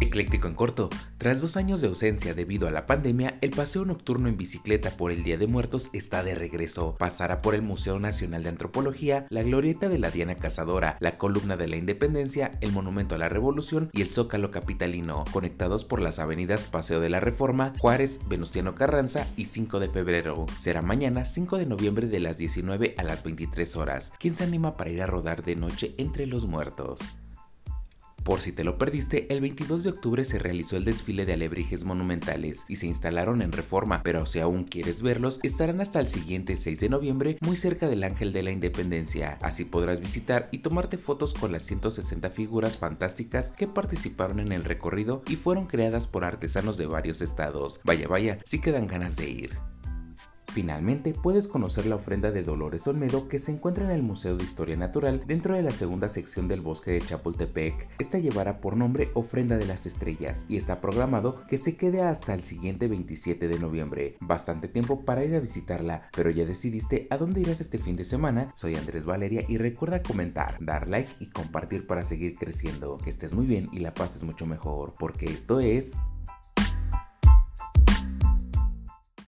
Ecléctico en corto, tras dos años de ausencia debido a la pandemia, el paseo nocturno en bicicleta por el Día de Muertos está de regreso. Pasará por el Museo Nacional de Antropología, la Glorieta de la Diana Cazadora, la Columna de la Independencia, el Monumento a la Revolución y el Zócalo Capitalino, conectados por las avenidas Paseo de la Reforma, Juárez, Venustiano Carranza y 5 de febrero. Será mañana 5 de noviembre de las 19 a las 23 horas. ¿Quién se anima para ir a rodar de noche entre los muertos? Por si te lo perdiste, el 22 de octubre se realizó el desfile de alebrijes monumentales y se instalaron en reforma, pero si aún quieres verlos, estarán hasta el siguiente 6 de noviembre muy cerca del Ángel de la Independencia. Así podrás visitar y tomarte fotos con las 160 figuras fantásticas que participaron en el recorrido y fueron creadas por artesanos de varios estados. Vaya, vaya, sí quedan ganas de ir. Finalmente, puedes conocer la ofrenda de Dolores Olmedo que se encuentra en el Museo de Historia Natural dentro de la segunda sección del bosque de Chapultepec. Esta llevará por nombre Ofrenda de las Estrellas y está programado que se quede hasta el siguiente 27 de noviembre. Bastante tiempo para ir a visitarla, pero ya decidiste a dónde irás este fin de semana. Soy Andrés Valeria y recuerda comentar, dar like y compartir para seguir creciendo. Que estés muy bien y la pases mucho mejor, porque esto es...